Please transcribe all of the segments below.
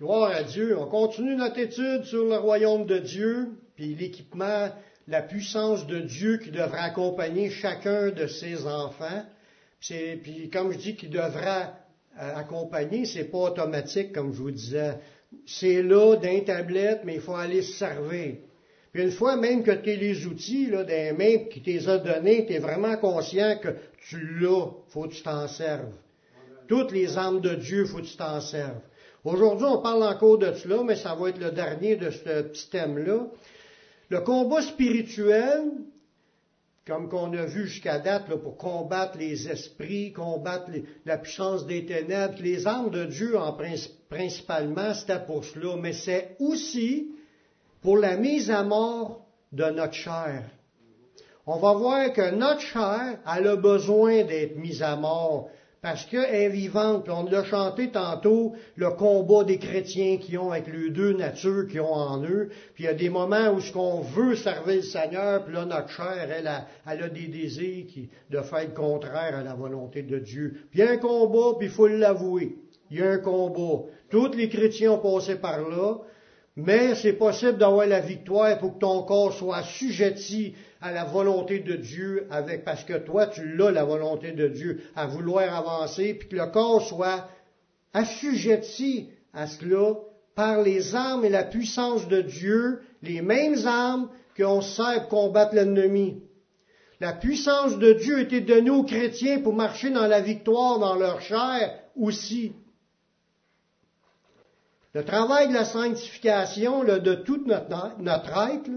Gloire à Dieu. On continue notre étude sur le royaume de Dieu, puis l'équipement, la puissance de Dieu qui devra accompagner chacun de ses enfants. Puis comme je dis qu'il devra euh, accompagner, c'est pas automatique, comme je vous disais. C'est là d'un tablette, mais il faut aller se servir. Puis une fois même que tu as les outils là, des mains qui t'es a donnés, tu es vraiment conscient que tu l'as, faut que tu t'en serves. Toutes les armes de Dieu, faut que tu t'en serves. Aujourd'hui, on parle encore de cela, mais ça va être le dernier de ce petit thème-là. Le combat spirituel, comme qu'on a vu jusqu'à date, pour combattre les esprits, combattre la puissance des ténèbres, les armes de Dieu, en principalement, c'était pour cela, mais c'est aussi pour la mise à mort de notre chair. On va voir que notre chair, elle a besoin d'être mise à mort parce qu'elle est vivante. on l'a chanté tantôt, le combat des chrétiens qui ont avec les deux natures qui ont en eux. Puis il y a des moments où ce qu'on veut servir le Seigneur, puis là notre chair, elle a, elle a des désirs qui, de faire le contraire à la volonté de Dieu. Puis il y a un combat, puis il faut l'avouer. Il y a un combat. Tous les chrétiens ont passé par là. Mais c'est possible d'avoir la victoire pour que ton corps soit assujetti à la volonté de Dieu avec, parce que toi, tu l'as, la volonté de Dieu, à vouloir avancer, puis que le corps soit assujetti à cela par les armes et la puissance de Dieu, les mêmes armes qu'on sert pour combattre l'ennemi. La puissance de Dieu était donnée aux chrétiens pour marcher dans la victoire dans leur chair aussi. Le travail de la sanctification de toute notre, notre être,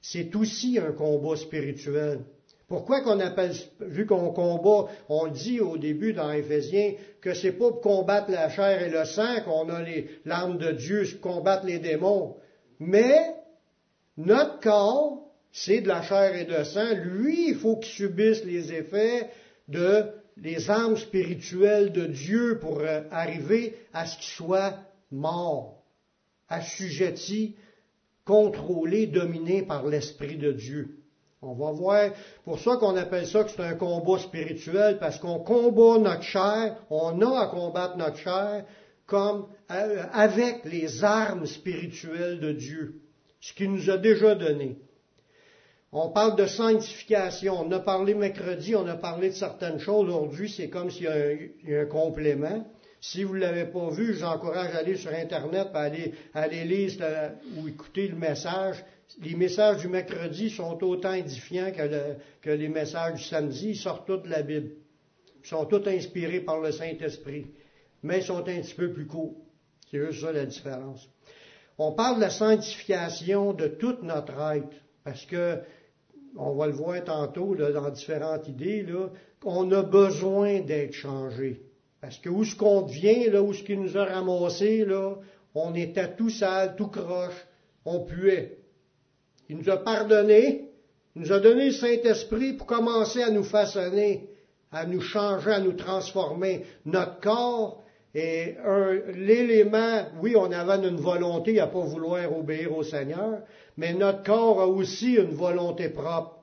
c'est aussi un combat spirituel. Pourquoi qu'on appelle, vu qu'on combat, on dit au début dans Éphésiens que c'est pas pour combattre la chair et le sang qu'on a l'arme de Dieu, combattre les démons. Mais, notre corps, c'est de la chair et de sang. Lui, il faut qu'il subisse les effets de les armes spirituelles de Dieu pour euh, arriver à ce qu'il soit mort, assujetti, contrôlé, dominé par l'Esprit de Dieu. On va voir, pour ça qu'on appelle ça que c'est un combat spirituel, parce qu'on combat notre chair, on a à combattre notre chair comme euh, avec les armes spirituelles de Dieu, ce qu'il nous a déjà donné. On parle de sanctification. On a parlé mercredi, on a parlé de certaines choses. Aujourd'hui, c'est comme s'il y a un complément. Si vous ne l'avez pas vu, j'encourage à aller sur Internet, à aller, aller lire ou écouter le message. Les messages du mercredi sont autant édifiants que, les messages du samedi. Ils sortent tous de la Bible. Ils sont tous inspirés par le Saint-Esprit. Mais ils sont un petit peu plus courts. C'est juste ça la différence. On parle de la sanctification de toute notre être. Parce que, on va le voir tantôt dans différentes idées, là, on a besoin d'être changé. Parce que où ce qu'on vient, là, où ce qu'il nous a ramassé, là, on était tout sale, tout croche, on puait. Il nous a pardonné, il nous a donné le Saint-Esprit pour commencer à nous façonner, à nous changer, à nous transformer. Notre corps est l'élément, oui, on avait une volonté à pas vouloir obéir au Seigneur, mais notre corps a aussi une volonté propre.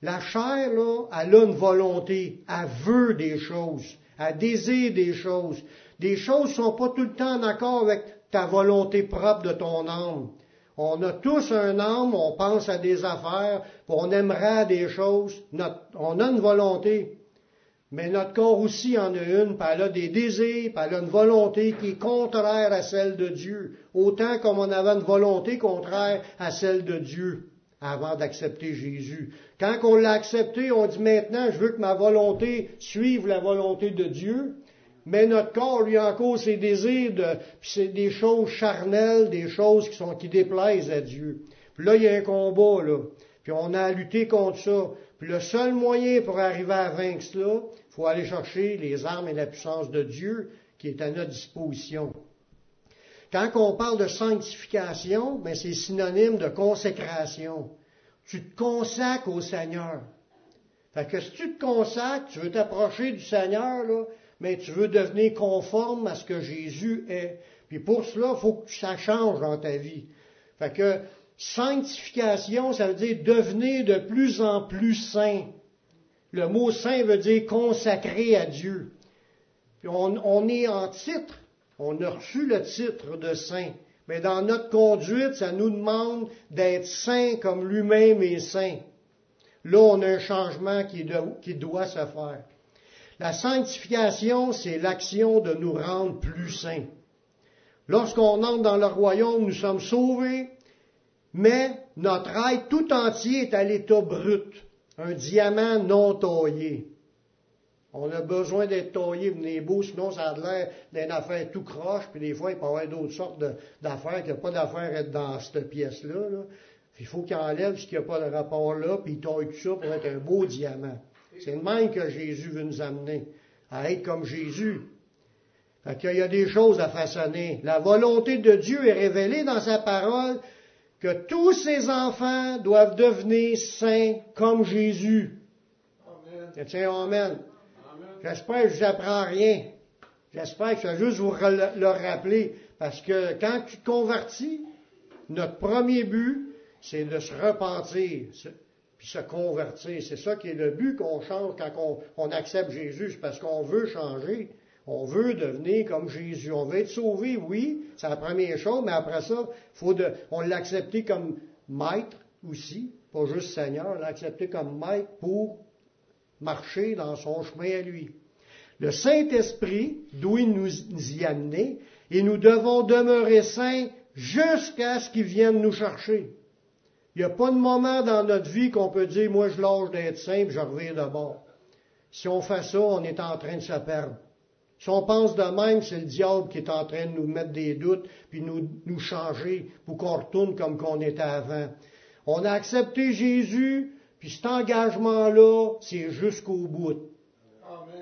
La chair, là, elle a une volonté, elle veut des choses à désirer des choses. Des choses ne sont pas tout le temps en accord avec ta volonté propre de ton âme. On a tous un âme, on pense à des affaires, on aimerait des choses. on a une volonté. Mais notre corps aussi en a une, puis elle des désirs, puis elle une volonté qui est contraire à celle de Dieu. Autant comme on avait une volonté contraire à celle de Dieu avant d'accepter Jésus. Quand on l'a accepté, on dit maintenant, je veux que ma volonté suive la volonté de Dieu. Mais notre corps, lui, encore ses désirs, c'est des choses charnelles, des choses qui sont qui déplaisent à Dieu. Puis là, il y a un combat, là. Puis on a à lutter contre ça. Puis le seul moyen pour arriver à vaincre cela, il faut aller chercher les armes et la puissance de Dieu qui est à notre disposition. Quand on parle de sanctification, ben c'est synonyme de consécration. Tu te consacres au Seigneur. Fait que si tu te consacres, tu veux t'approcher du Seigneur, là, mais tu veux devenir conforme à ce que Jésus est. Puis pour cela, il faut que ça change dans ta vie. Fait que sanctification, ça veut dire devenir de plus en plus saint. Le mot saint veut dire consacré à Dieu. Puis on, on est en titre On a reçu le titre de saint. Mais dans notre conduite, ça nous demande d'être saint comme lui-même est saint. Là, on a un changement qui, doit se faire. La sanctification, c'est l'action de nous rendre plus saints. Lorsqu'on entre dans le royaume, nous sommes sauvés, mais notre être tout entier est à l'état brut, un diamant non taillé. On a besoin d'être taillé, venez beau, sinon ça a l'air d'une affaire tout croche, puis des fois il peut y avoir d'autres sortes d'affaires, qu'il n'y a pas d'affaires à être dans cette pièce-là. Il faut qu'il enlève ce qui n'y a pas de rapport là, puis il taille tout ça pour être un beau diamant. C'est le même que Jésus veut nous amener, à être comme Jésus. Fait qu'il y a des choses à façonner. La volonté de Dieu est révélée dans sa parole que tous ses enfants doivent devenir saints comme Jésus. Amen. Tiens, amen. J'espère que je vous apprends rien. J'espère que je vais juste vous le rappeler. Parce que quand tu te convertis, notre premier but, c'est de se repentir, puis se convertir. C'est ça qui est le but qu'on change quand on, accepte Jésus. C'est parce qu'on veut changer. On veut devenir comme Jésus. On veut être sauvé, oui, c'est la première chose, mais après ça, faut de, on l'accepter comme maître aussi, pas juste Seigneur, l'accepter comme maître pour marcher dans son chemin à lui. Le Saint-Esprit doit nous y amener et nous devons demeurer saints jusqu'à ce qu'il vienne nous chercher. Il n'y a pas de moment dans notre vie qu'on peut dire, moi je lâche d'être saint je reviens de bord. Si on fait ça, on est en train de se perdre. Si on pense de même, c'est le diable qui est en train de nous mettre des doutes, puis nous, nous changer pour qu'on retourne comme qu'on était avant. On a accepté Jésus, puis cet engagement-là, c'est jusqu'au bout.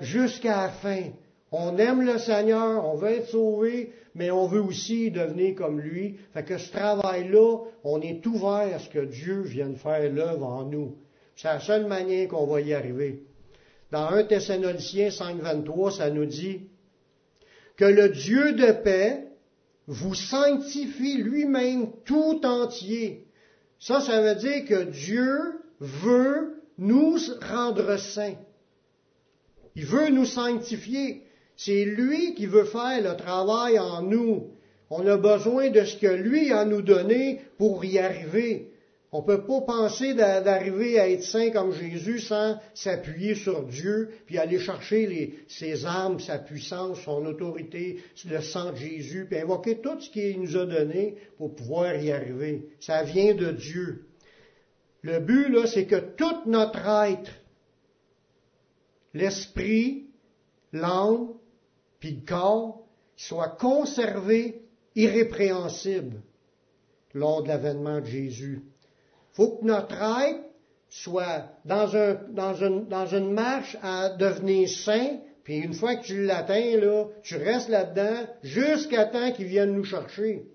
Jusqu'à la fin. On aime le Seigneur, on veut être sauvé, mais on veut aussi devenir comme lui. Fait que ce travail-là, on est ouvert à ce que Dieu vienne faire l'œuvre en nous. C'est la seule manière qu'on va y arriver. Dans 1 Thessaloniciens 5.23, ça nous dit que le Dieu de paix vous sanctifie lui-même tout entier. Ça, ça veut dire que Dieu veut nous rendre saints. Il veut nous sanctifier. C'est lui qui veut faire le travail en nous. On a besoin de ce que lui a nous donné pour y arriver. On ne peut pas penser d'arriver à être saint comme Jésus sans s'appuyer sur Dieu, puis aller chercher ses armes, sa puissance, son autorité, le sang de Jésus, puis invoquer tout ce qu'il nous a donné pour pouvoir y arriver. Ça vient de Dieu. Le but, là, c'est que tout notre être, l'esprit, l'âme, puis le corps, soit conservé irrépréhensible lors de l'avènement de Jésus. Faut que notre être soit dans une marche à devenir saint, puis une fois que tu l'atteins, là, tu restes là-dedans jusqu'à temps qu'il vienne nous chercher.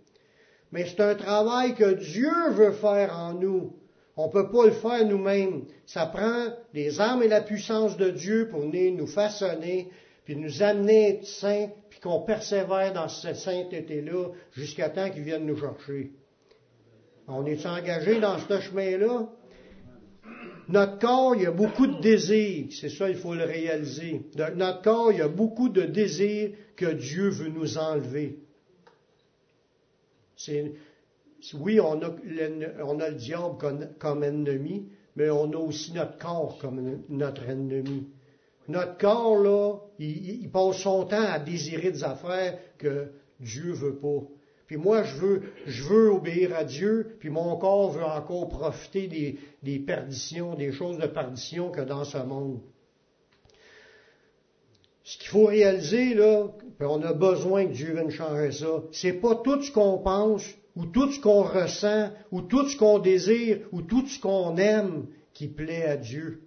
Mais c'est un travail que Dieu veut faire en nous. On ne peut pas le faire nous-mêmes. Ça prend les armes et la puissance de Dieu pour venir nous façonner, puis nous amener à être saints, puis qu'on persévère dans cette sainteté-là jusqu'à temps qu'ils viennent nous chercher. On est engagé dans ce chemin-là? Notre corps, il y a beaucoup de désirs, c'est ça, il faut le réaliser. notre corps, il y a beaucoup de désirs que Dieu veut nous enlever. C'est, oui, on a, le, diable comme, ennemi, mais on a aussi notre corps comme notre ennemi. Notre corps, là, il, passe son temps à désirer des affaires que Dieu veut pas. Puis moi, je veux, je veux obéir à Dieu, puis mon corps veut encore profiter des, perditions, des choses de perdition que dans ce monde. Ce qu'il faut réaliser, là, puis on a besoin que Dieu vienne changer ça, c'est pas tout ce qu'on pense ou tout ce qu'on ressent, ou tout ce qu'on désire, ou tout ce qu'on aime qui plaît à Dieu.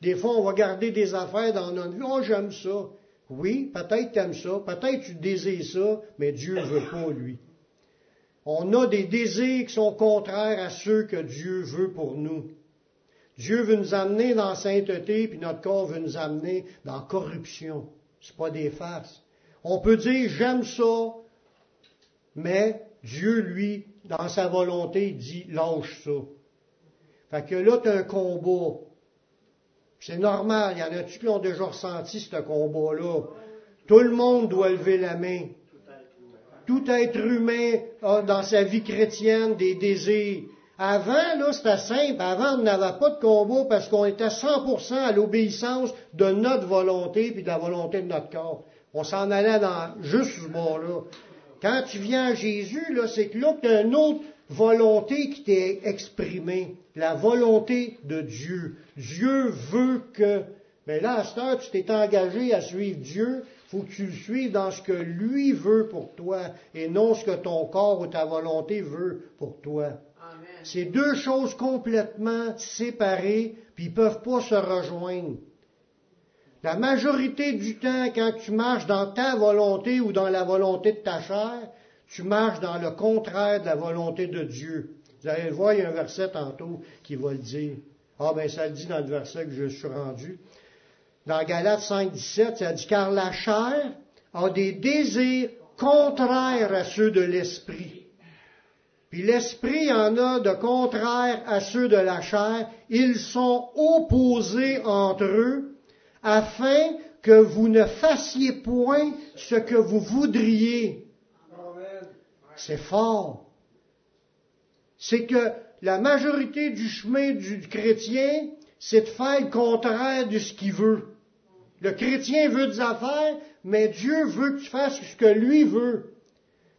Des fois, on va garder des affaires dans notre vie. Oh, j'aime ça. Oui, peut-être tu aimes ça, peut-être tu désires ça, mais Dieu ne veut pas, lui. On a des désirs qui sont contraires à ceux que Dieu veut pour nous. Dieu veut nous amener dans la sainteté, puis notre corps veut nous amener dans la corruption. C'est pas des farces. On peut dire j'aime ça, mais Dieu, lui, dans sa volonté, dit lâche ça. Fait que là, tu un combat. C'est normal, il y en a-tu qui ont déjà ressenti ce combat-là. Tout le monde doit lever la main. Tout être humain a dans sa vie chrétienne des désirs. Avant, là, c'était simple. Avant, on n'avait pas de combat parce qu'on était 100% à l'obéissance de notre volonté puis de la volonté de notre corps. On s'en allait dans juste ce bord-là. Quand tu viens à Jésus, là, c'est que là, tu as une autre volonté qui t'est exprimée. La volonté de Dieu. Dieu veut que... Mais là, à cette heure, tu t'es engagé à suivre Dieu. faut que tu le suives dans ce que lui veut pour toi et non ce que ton corps ou ta volonté veut pour toi. C'est deux choses complètement séparées, puis ils peuvent pas se rejoindre. La majorité du temps, quand tu marches dans ta volonté ou dans la volonté de ta chair, tu marches dans le contraire de la volonté de Dieu. Vous allez le voir, il y a un verset tantôt qui va le dire. Ah ben ça le dit dans le verset que je suis rendu. Dans Galates 5, 17, ça dit, car la chair a des désirs contraires à ceux de l'esprit. Puis l'esprit en a de contraires à ceux de la chair. Ils sont opposés entre eux afin que vous ne fassiez point ce que vous voudriez. C'est fort. C'est que la majorité du chemin du chrétien, c'est de faire le contraire de ce qu'il veut. Le chrétien veut des affaires, mais Dieu veut que tu fasses ce que lui veut.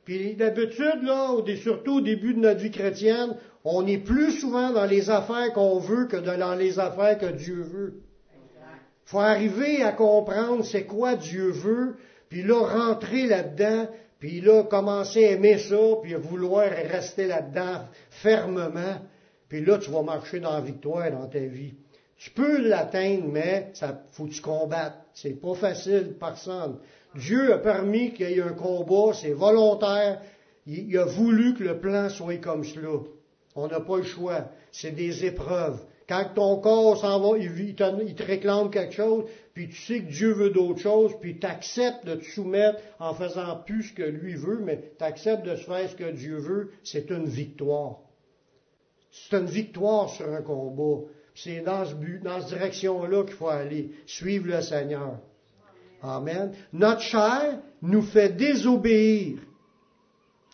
Puis d'habitude, là, surtout au début de notre vie chrétienne, on est plus souvent dans les affaires qu'on veut que dans les affaires que Dieu veut faut arriver à comprendre c'est quoi Dieu veut, puis là, rentrer là-dedans, puis là, commencer à aimer ça, puis à vouloir rester là-dedans fermement, puis là, tu vas marcher dans la victoire dans ta vie. Tu peux l'atteindre, mais ça faut que tu combattes. C'est pas facile, personne. Dieu a permis qu'il y ait un combat, c'est volontaire. Il, a voulu que le plan soit comme cela. On n'a pas le choix. C'est des épreuves. Quand ton corps s'en va, il, te, réclame quelque chose, puis tu sais que Dieu veut d'autres choses, puis tu acceptes de te soumettre en faisant plus ce que lui veut, mais tu acceptes de faire ce que Dieu veut, c'est une victoire. C'est une victoire sur un combat. C'est dans ce but, dans cette direction-là qu'il faut aller. Suivre le Seigneur. Amen. Notre chair nous fait désobéir.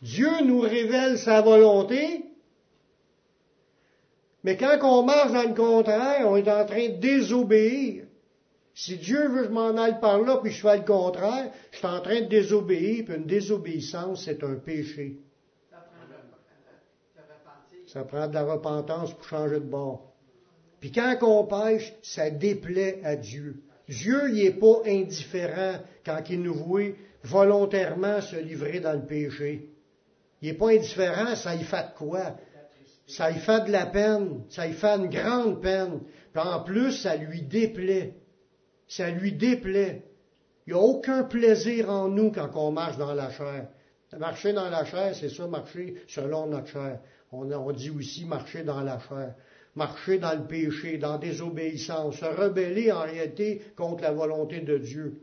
Dieu nous révèle sa volonté, mais quand on marche dans le contraire, on est en train de désobéir. Si Dieu veut que je m'en aille par là, puis je fais le contraire, je suis en train de désobéir, puis une désobéissance, c'est un péché. Ça prend de la repentance pour changer de bord. Puis quand on pêche, ça déplaît à Dieu. Dieu, n'est pas indifférent quand il nous voit volontairement se livrer dans le péché. Il n'est pas indifférent, ça y fait quoi? Ça lui fait de la peine, ça lui fait une grande peine. Puis en plus, ça lui déplaît. Ça lui déplaît. Il n'y a aucun plaisir en nous quand on marche dans la chair. Marcher dans la chair, c'est ça, marcher selon notre chair. On, on, dit aussi marcher dans la chair. Marcher dans le péché, dans désobéissance, se rebeller en réalité contre la volonté de Dieu.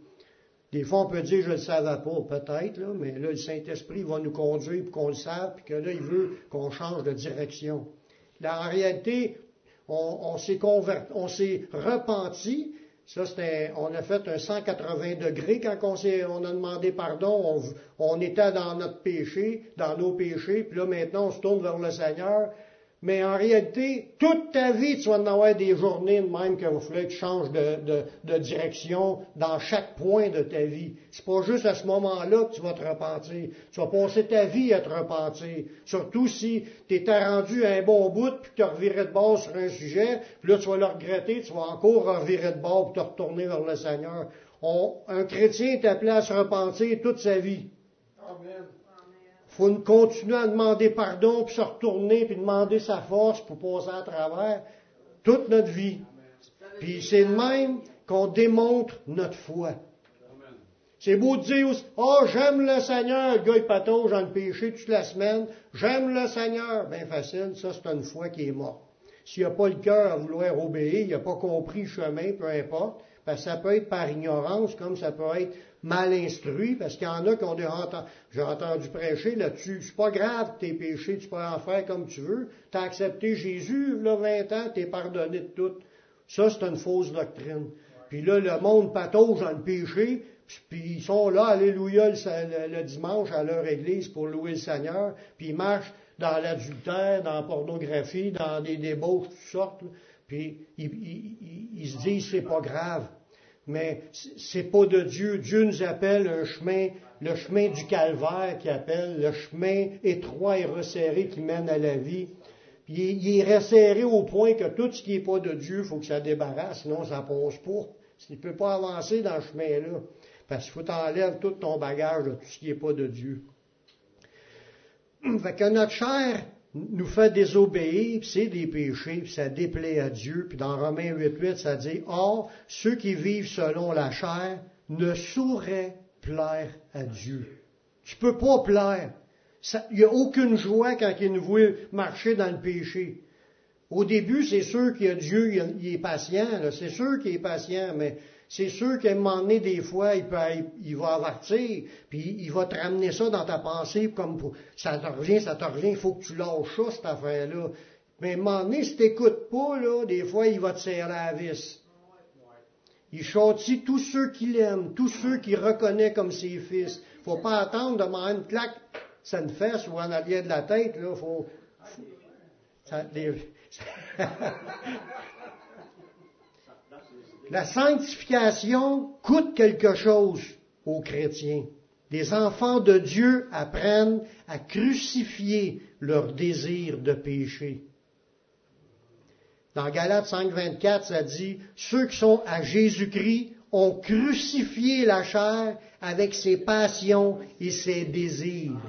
Des fois, on peut dire, je ne le savais pas, peut-être, mais là, le Saint-Esprit va nous conduire pour qu'on le sache, puis que là, il veut qu'on change de direction. Là, en réalité, on, s'est converti, on s'est repenti. Ça, c'était, on a fait un 180 degrés quand on, s'est, on a demandé pardon. On, on était dans notre péché, dans nos péchés, puis là, maintenant, on se tourne vers le Seigneur, mais en réalité, toute ta vie, tu vas en avoir des journées de même qu'il va falloir que tu changes de, direction dans chaque point de ta vie. C'est pas juste à ce moment-là que tu vas te repentir. Tu vas passer ta vie à te repentir. Surtout si tu étais rendu à un bon bout, puis tu reviré de bord sur un sujet, puis là tu vas le regretter, tu vas encore revirer de bord pour te retourner vers le Seigneur. un chrétien est appelé à se repentir toute sa vie. Amen faut continuer à demander pardon, puis se retourner, puis demander sa force pour passer à travers toute notre vie. Puis c'est de même qu'on démontre notre foi. C'est beau de dire, oh, j'aime le Seigneur, le gars il patauge dans le péché toute la semaine, j'aime le Seigneur. Bien facile, ça c'est une foi qui est morte. S'il n'a pas le cœur à vouloir obéir, il n'a pas compris le chemin, peu importe, parce que ça peut être par ignorance, comme ça peut être mal instruit, parce qu'il y en a qui ont entendu, j'ai entendu prêcher là-dessus. C'est pas grave tes péchés, tu peux en faire comme tu veux. Tu as accepté Jésus, là, 20 ans, tu es pardonné de tout. Ça, c'est une fausse doctrine. Puis là, le monde patauge dans le péché, puis ils sont là, alléluia, le, dimanche à leur église pour louer le Seigneur, puis ils marchent dans l'adultère, dans la pornographie, dans des débauches, toutes sortes, puis ils, se disent c'est pas grave. Mais c'est pas de Dieu. Dieu nous appelle un chemin, le chemin du calvaire qui appelle, le chemin étroit et resserré qui mène à la vie. Puis il est resserré au point que tout ce qui n'est pas de Dieu, il faut que ça débarrasse, sinon ça pose pas. Il ne peut pas avancer dans ce chemin-là. Parce qu'il faut t'enlèves tout ton bagage de tout ce qui n'est pas de Dieu. Fait que notre chair nous fait désobéir, c'est des péchés, puis ça déplaît à Dieu. Puis dans Romains 8.8, ça dit, Or, ceux qui vivent selon la chair ne sauraient plaire à Dieu. Tu peux pas plaire. Il n'y a aucune joie quand il nous voit marcher dans le péché. Au début, c'est sûr qu'il y a Dieu, il est patient, c'est sûr qu'il est patient, mais c'est sûr qu'à un moment donné, des fois, il, peut, il va avertir, puis il va te ramener ça dans ta pensée comme pour, ça te revient, ça te revient, il faut que tu lâches ça, cette affaire-là. Mais à un moment donné, si t'écoutes pas, là, des fois, il va te serrer la vis. Il châtie tous ceux qu'il aime, tous ceux qu'il reconnaît comme ses fils. Faut pas attendre de m'en une claque, ça ne fesse ou en allié de la tête, là, faut, ça, La sanctification coûte quelque chose aux chrétiens. Les enfants de Dieu apprennent à crucifier leur désir de péché. Dans Galates 5.24, ça dit, ceux qui sont à Jésus-Christ ont crucifié la chair avec ses passions et ses désirs.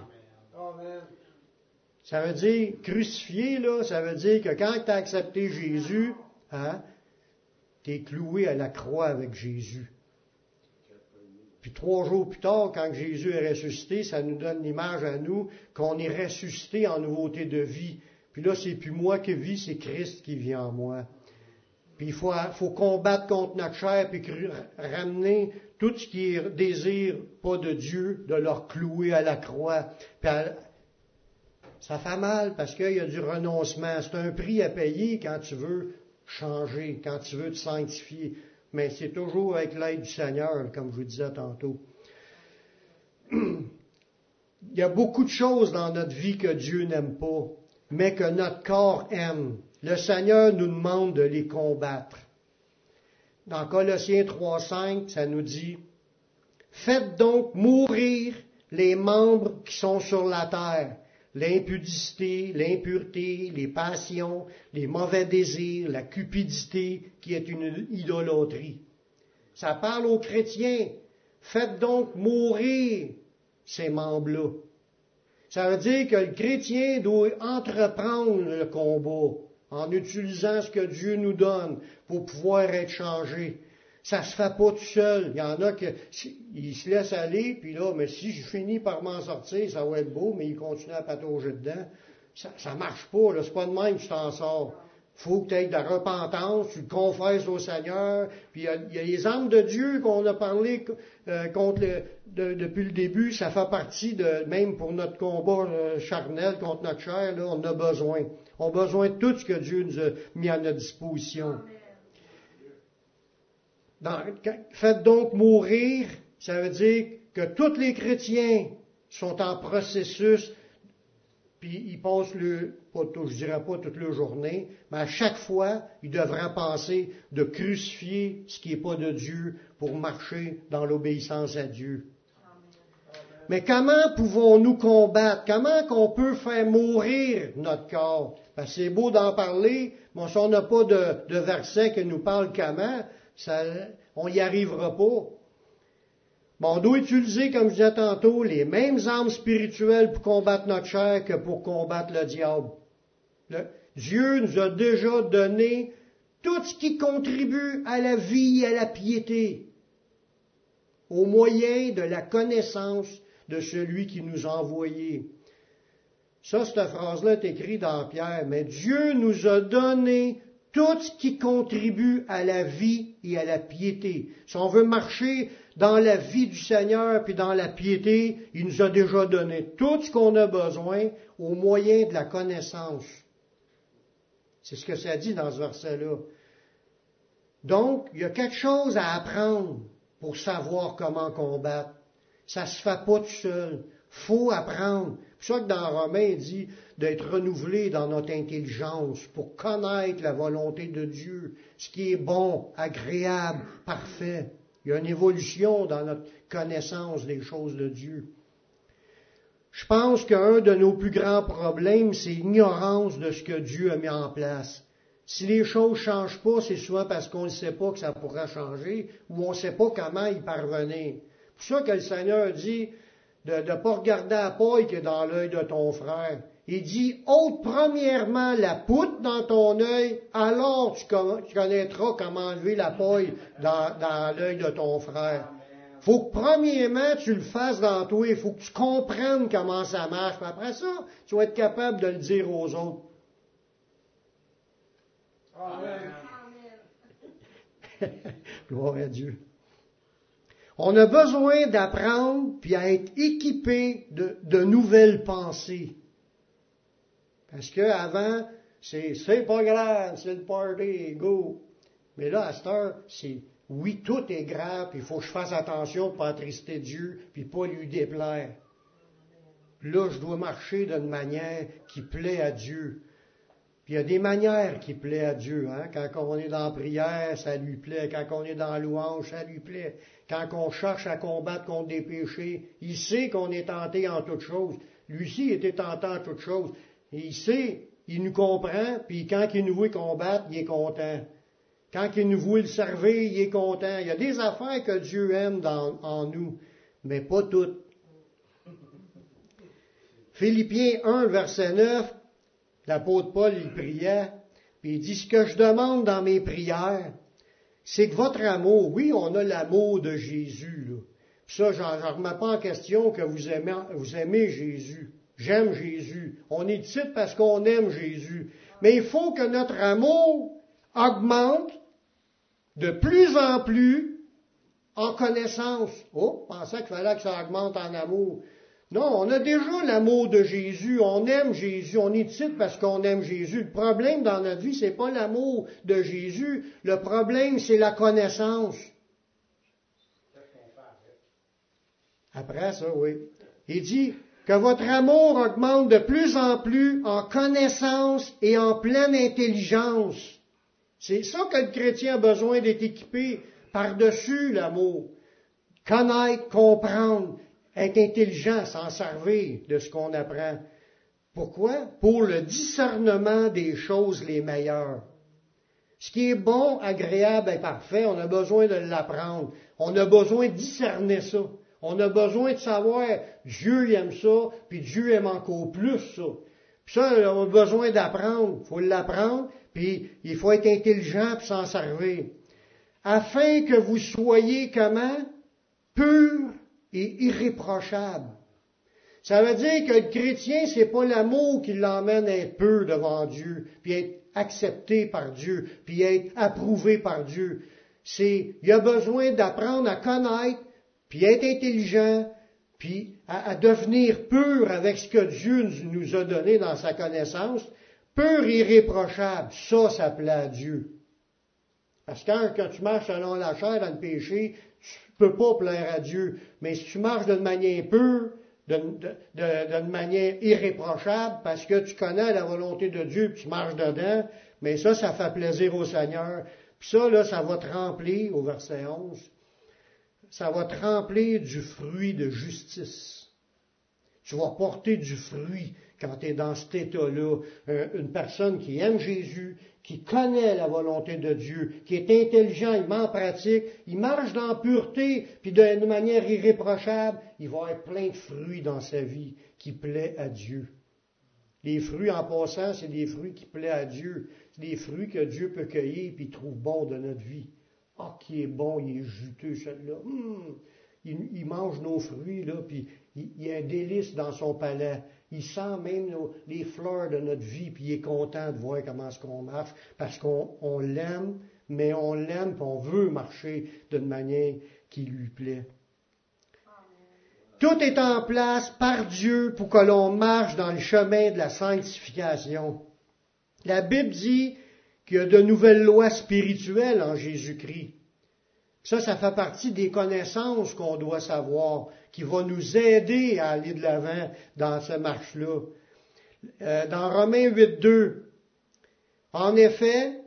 Ça veut dire, crucifier, là, ça veut dire que quand tu as accepté Jésus, hein, tu es cloué à la croix avec Jésus. Puis trois jours plus tard, quand Jésus est ressuscité, ça nous donne l'image à nous qu'on est ressuscité en nouveauté de vie. Puis là, c'est plus moi qui vis, c'est Christ qui vit en moi. Puis il faut, combattre contre notre chair, puis ramener tout ce qui est désir pas de Dieu, de leur clouer à la croix. Puis ça fait mal parce qu'il y a du renoncement. C'est un prix à payer quand tu veux changer, quand tu veux te sanctifier. Mais c'est toujours avec l'aide du Seigneur, comme je vous disais tantôt. Il y a beaucoup de choses dans notre vie que Dieu n'aime pas, mais que notre corps aime. Le Seigneur nous demande de les combattre. Dans Colossiens 3.5, ça nous dit, Faites donc mourir les membres qui sont sur la terre, l'impudicité, l'impureté, les passions, les mauvais désirs, la cupidité qui est une idolâtrie. Ça parle aux chrétiens. Faites donc mourir ces membres-là. Ça veut dire que le chrétien doit entreprendre le combat en utilisant ce que Dieu nous donne pour pouvoir être changé. Ça se fait pas tout seul. Il y en a qui ils se laissent aller, puis là, mais si je finis par m'en sortir, ça va être beau, mais ils continuent à patauger dedans. Ça, ça marche pas, là. C'est pas de même que tu t'en sors. faut que tu aies de la repentance, tu confesses au Seigneur. Puis il y, a, les âmes de Dieu qu'on a parlé euh, contre depuis le début, ça fait partie de, même pour notre combat euh, charnel contre notre chair, là, on a besoin. On a besoin de tout ce que Dieu nous a mis à notre disposition faites donc mourir, ça veut dire que tous les chrétiens sont en processus, puis ils passent le, pas je dirais pas toute la journée, mais à chaque fois, ils devraient penser de crucifier ce qui n'est pas de Dieu pour marcher dans l'obéissance à Dieu. Mais comment pouvons-nous combattre? Comment qu'on peut faire mourir notre corps? C'est beau d'en parler, mais si on n'a pas de, de verset qui nous parle comment, on n'y arrivera pas. on doit utiliser, comme je disais tantôt, les mêmes armes spirituelles pour combattre notre chair que pour combattre le diable. Dieu nous a déjà donné tout ce qui contribue à la vie et à la piété, au moyen de la connaissance de celui qui nous a envoyés. Ça, cette phrase-là est écrite dans Pierre, mais Dieu nous a donné tout ce qui contribue à la vie et à la piété. Si on veut marcher dans la vie du Seigneur puis dans la piété, il nous a déjà donné tout ce qu'on a besoin au moyen de la connaissance. C'est ce que ça dit dans ce verset-là. Donc, il y a quelque chose à apprendre. pour savoir comment combattre. Ça se fait pas tout seul. Faut apprendre. C'est ça que dans Romain, il dit d'être renouvelé dans notre intelligence pour connaître la volonté de Dieu, ce qui est bon, agréable, parfait. Il y a une évolution dans notre connaissance des choses de Dieu. Je pense qu'un de nos plus grands problèmes, c'est l'ignorance de ce que Dieu a mis en place. Si les choses changent pas, c'est souvent parce qu'on ne sait pas que ça pourra changer ou on ne sait pas comment y parvenir. C'est pour ça que le Seigneur dit de ne pas regarder la paille qui est dans l'œil de ton frère. Il dit, ôte premièrement la poutre dans ton œil, alors tu connaîtras comment enlever la paille dans, dans l'œil de ton frère. Faut que premièrement tu le fasses dans toi, il faut que tu comprennes comment ça marche. Puis après ça, tu vas être capable de le dire aux autres. Amen. Gloire à Dieu. On a besoin d'apprendre puis à être équipé de, nouvelles pensées. Parce que avant, c'est c'est pas grave, c'est le party, go. Mais là, à cette heure, c'est oui, tout est grave, puis il faut que je fasse attention pour pas attrister Dieu, puis pas lui déplaire. Là, je dois marcher d'une manière qui plaît à Dieu. Puis il y a des manières qui plaît à Dieu. Hein? Quand on est dans la prière, ça lui plaît. Quand on est dans la louange, ça lui plaît. Quand on cherche à combattre contre des péchés, il sait qu'on est tenté en toutes choses. Lui aussi était tenté en toutes choses. il sait, il nous comprend, puis quand il nous voit combattre, il est content. Quand il nous voit le servir, il est content. Il y a des affaires que Dieu aime en nous, mais pas toutes. Philippiens 1, verset 9, l'apôtre Paul, il priait, puis il dit, ce que je demande dans mes prières, c'est que votre amour, oui, on a l'amour de Jésus, là. ça, je ne remets pas en question que vous aimez, Jésus. J'aime Jésus. On est ici parce qu'on aime Jésus. Mais il faut que notre amour augmente de plus en plus en connaissance. Oh, pensais qu'il fallait que ça augmente en amour. Non, on a déjà l'amour de Jésus, on aime Jésus, on est ici parce qu'on aime Jésus. Le problème dans notre vie, c'est pas l'amour de Jésus, le problème, c'est la connaissance. Après ça, oui. Il dit que votre amour augmente de plus en plus en connaissance et en pleine intelligence. C'est ça que le chrétien a besoin d'être équipé par-dessus l'amour. Connaître, comprendre, être intelligent, s'en servir de ce qu'on apprend. Pourquoi? Pour le discernement des choses les meilleures. Ce qui est bon, agréable et parfait, on a besoin de l'apprendre. On a besoin de discerner ça. On a besoin de savoir, Dieu aime ça, puis Dieu aime encore plus ça. Puis ça, on a besoin d'apprendre. Il faut l'apprendre, puis il faut être intelligent pour s'en servir. Afin que vous soyez comment? Pur irréprochable. Ça veut dire que le chrétien, c'est pas l'amour qui l'emmène à être pur devant Dieu, puis être accepté par Dieu, puis être approuvé par Dieu. C'est, il a besoin d'apprendre à connaître, puis être intelligent, puis à, devenir pur avec ce que Dieu nous a donné dans sa connaissance, pur et irréprochable, ça, ça plaît à Dieu. Parce que quand, tu marches selon la chair dans le péché, peux pas plaire à Dieu. Mais si tu marches d'une manière pure, d'une manière irréprochable, parce que tu connais la volonté de Dieu, puis tu marches dedans, mais ça, ça fait plaisir au Seigneur. Puis ça, là, ça va te remplir, au verset 11, ça va te remplir du fruit de justice. Tu vas porter du fruit quand tu es dans cet état-là, une personne qui aime Jésus, qui connaît la volonté de Dieu, qui est intelligent, il met en pratique, il marche dans la pureté, puis d'une manière irréprochable, il va avoir plein de fruits dans sa vie qui plaît à Dieu. Les fruits, en passant, c'est des fruits qui plaisent à Dieu. C'est des fruits que Dieu peut cueillir puis trouve bon de notre vie. Ah, qui est bon, il est juteux, celui-là. Hum, il, mange nos fruits, là, puis il, il, y a un délice dans son palais. Il sent même les fleurs de notre vie, puis il est content de voir comment est-ce qu'on marche, parce qu'on l'aime, mais on l'aime, puis on veut marcher d'une manière qui lui plaît. Tout est en place par Dieu pour que l'on marche dans le chemin de la sanctification. La Bible dit qu'il y a de nouvelles lois spirituelles en Jésus-Christ. Ça, ça fait partie des connaissances qu'on doit savoir, qui va nous aider à aller de l'avant dans cette marche-là. Euh, dans Romains 8.2, en effet,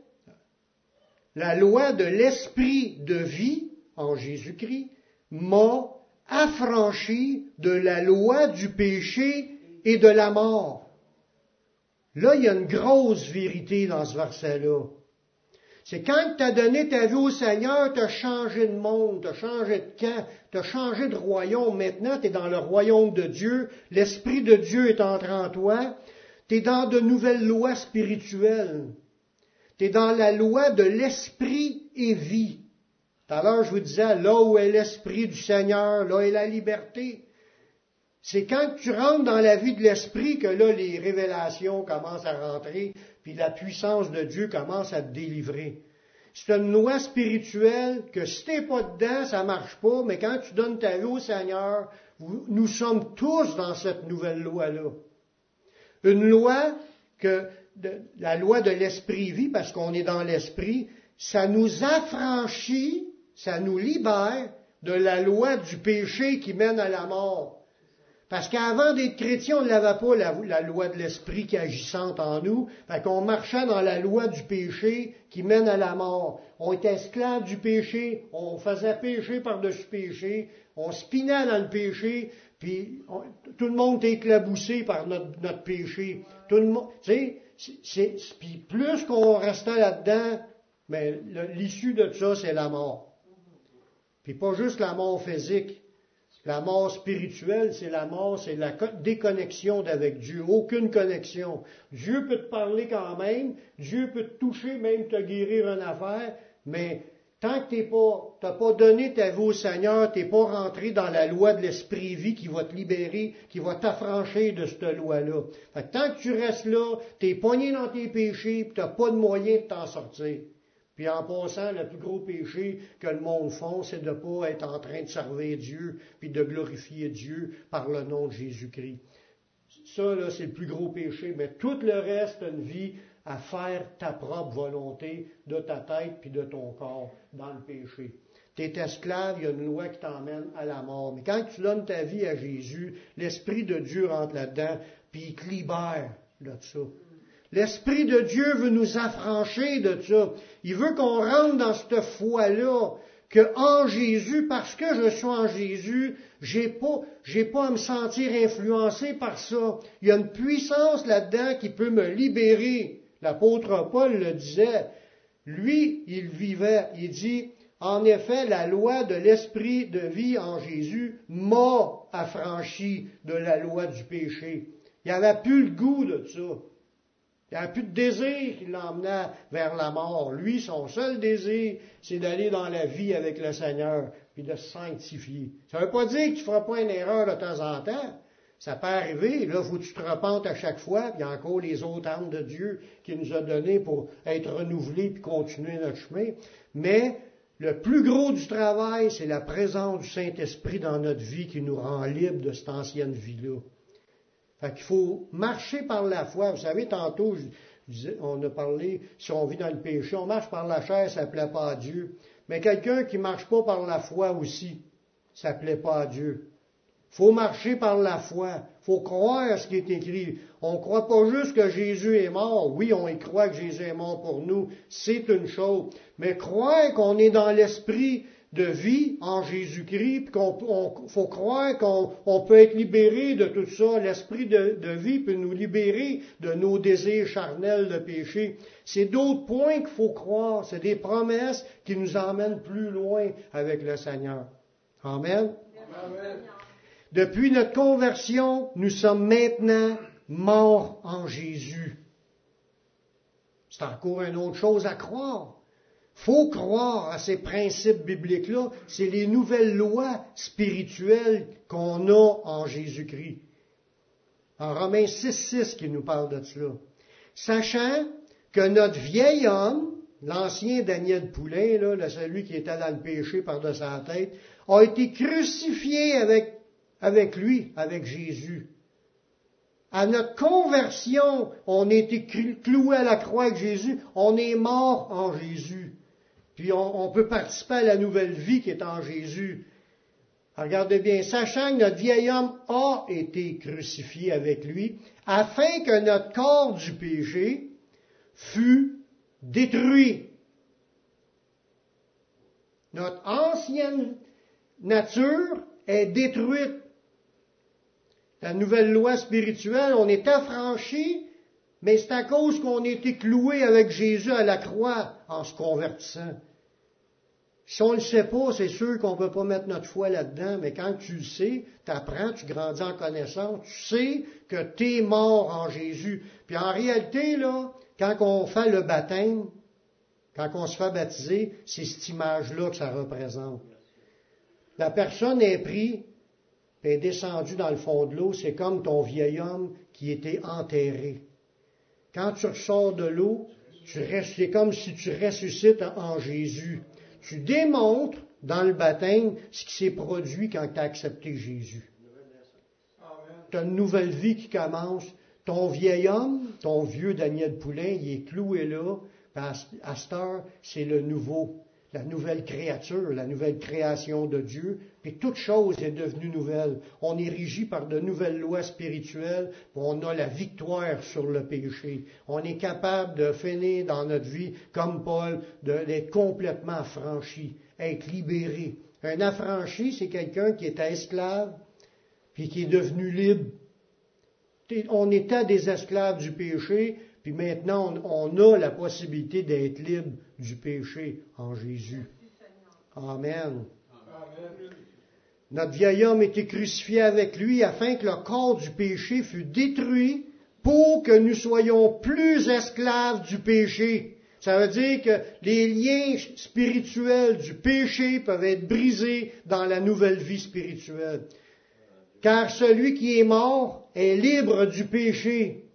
la loi de l'esprit de vie en Jésus-Christ m'a affranchi de la loi du péché et de la mort. Là, il y a une grosse vérité dans ce verset-là. C'est quand tu as donné ta vie au Seigneur, tu as changé de monde, tu as changé de camp, tu as changé de royaume. Maintenant, tu es dans le royaume de Dieu. L'Esprit de Dieu est entré en toi. Tu es dans de nouvelles lois spirituelles. Tu es dans la loi de l'Esprit et vie. Tout à l'heure, je vous disais, là où est l'Esprit du Seigneur, là est la liberté. C'est quand tu rentres dans la vie de l'Esprit que là, les révélations commencent à rentrer, puis la puissance de Dieu commence à te délivrer. C'est une loi spirituelle que si t'es pas dedans, ça marche pas, mais quand tu donnes ta vie au Seigneur, nous sommes tous dans cette nouvelle loi-là. Une loi que, la loi de l'esprit vie, parce qu'on est dans l'esprit, ça nous affranchit ça nous libère de la loi du péché qui mène à la mort. Parce qu'avant d'être chrétien, on n'avait pas la, loi de l'esprit qui agissante en nous. Fait qu'on marchait dans la loi du péché qui mène à la mort. On était esclave du péché, on faisait péché par-dessus péché, on spinait dans le péché, puis tout le monde était éclaboussé par notre, péché. Tout le monde, tu sais, puis plus qu'on restait là-dedans, mais l'issue de ça, c'est la mort. Puis pas juste la mort physique. La mort spirituelle, c'est la mort, c'est la déconnexion d'avec Dieu. Aucune connexion. Dieu peut te parler quand même, Dieu peut te toucher, même te guérir une affaire, mais tant que tu n'as pas donné ta vie au Seigneur, tu n'es pas rentré dans la loi de l'esprit vie qui va te libérer, qui va t'affranchir de cette loi-là. tant que tu restes là, tu es poigné dans tes péchés, tu n'as pas de moyen de t'en sortir. Puis en passant, le plus gros péché que le monde font, c'est de ne pas être en train de servir Dieu, puis de glorifier Dieu par le nom de Jésus-Christ. Ça, là, c'est le plus gros péché, mais tout le reste, une vie à faire ta propre volonté de ta tête puis de ton corps dans le péché. Tu es esclave, il y a une loi qui t'emmène à la mort. Mais quand tu donnes ta vie à Jésus, l'Esprit de Dieu rentre là-dedans, puis il te libère de ça. L'Esprit de Dieu veut nous affranchir de ça. Il veut qu'on rentre dans cette foi-là, que en Jésus, parce que je suis en Jésus, j'ai pas, j'ai pas à me sentir influencé par ça. Il y a une puissance là-dedans qui peut me libérer. L'apôtre Paul le disait. Lui, il vivait. Il dit, en effet, la loi de l'esprit de vie en Jésus m'a affranchi de la loi du péché. Il avait plus le goût de ça. Il n'y a plus de désir qui l'emmenait vers la mort. Lui, son seul désir, c'est d'aller dans la vie avec le Seigneur, puis de se sanctifier. Ça ne veut pas dire que tu ne feras pas une erreur de temps en temps. Ça peut arriver, là, faut que tu te repentes à chaque fois, puis il y a encore les autres âmes de Dieu qui nous a donné pour être renouvelés puis continuer notre chemin. Mais le plus gros du travail, c'est la présence du Saint-Esprit dans notre vie qui nous rend libres de cette ancienne vie-là. Fait qu'il faut marcher par la foi. Vous savez, tantôt, on a parlé, si on vit dans le péché, on marche par la chair, ça ne plaît pas à Dieu. Mais quelqu'un qui ne marche pas par la foi aussi, ça ne plaît pas à Dieu. faut marcher par la foi. faut croire à ce qui est écrit. On ne croit pas juste que Jésus est mort. Oui, on y croit que Jésus est mort pour nous. C'est une chose. Mais croire qu'on est dans l'esprit, de vie en Jésus-Christ, puis qu'on faut croire qu'on peut être libéré de tout ça. L'esprit de, de, vie peut nous libérer de nos désirs charnels de péché. C'est d'autres points qu'il faut croire. C'est des promesses qui nous emmènent plus loin avec le Seigneur. Amen. Amen. Depuis notre conversion, nous sommes maintenant morts en Jésus. C'est encore une autre chose à croire faut croire à ces principes bibliques-là. C'est les nouvelles lois spirituelles qu'on a en Jésus-Christ. En Romains 6, 6 qui nous parle de cela. Sachant que notre vieil homme, l'ancien Daniel Poulain, là, celui qui était dans le péché par de sa tête, a été crucifié avec, avec lui, avec Jésus. À notre conversion, on a été cloué à la croix avec Jésus, on est mort en Jésus. Puis on, peut participer à la nouvelle vie qui est en Jésus. Regardez bien, sachant que notre vieil homme a été crucifié avec lui, afin que notre corps du péché fût détruit. Notre ancienne nature est détruite. La nouvelle loi spirituelle, on est affranchi, mais c'est à cause qu'on a été cloué avec Jésus à la croix en se convertissant. Si on ne le sait pas, c'est sûr qu'on ne peut pas mettre notre foi là-dedans, mais quand tu le sais, tu apprends, tu grandis en connaissance, tu sais que tu es mort en Jésus. Puis en réalité, là, quand on fait le baptême, quand on se fait baptiser, c'est cette image-là que ça représente. La personne est prise, est descendue dans le fond de l'eau, c'est comme ton vieil homme qui était enterré. Quand tu ressors de l'eau, c'est comme si tu ressuscites en Jésus. Tu démontres dans le baptême ce qui s'est produit quand tu as accepté Jésus. Tu as une nouvelle vie qui commence. Ton vieil homme, ton vieux Daniel Poulain, il est cloué là. À cette heure, c'est le nouveau la nouvelle créature, la nouvelle création de Dieu, et toute chose est devenue nouvelle. On est régi par de nouvelles lois spirituelles, on a la victoire sur le péché. On est capable de finir dans notre vie, comme Paul, d'être complètement affranchi, être libéré. Un affranchi, c'est quelqu'un qui était esclave, puis qui est devenu libre. On était des esclaves du péché, puis maintenant, on, a la possibilité d'être libre du péché en Jésus. Amen. Notre vieil homme était crucifié avec lui afin que le corps du péché fût détruit pour que nous soyons plus esclaves du péché. Ça veut dire que les liens spirituels du péché peuvent être brisés dans la nouvelle vie spirituelle. Car celui qui est mort est libre du péché.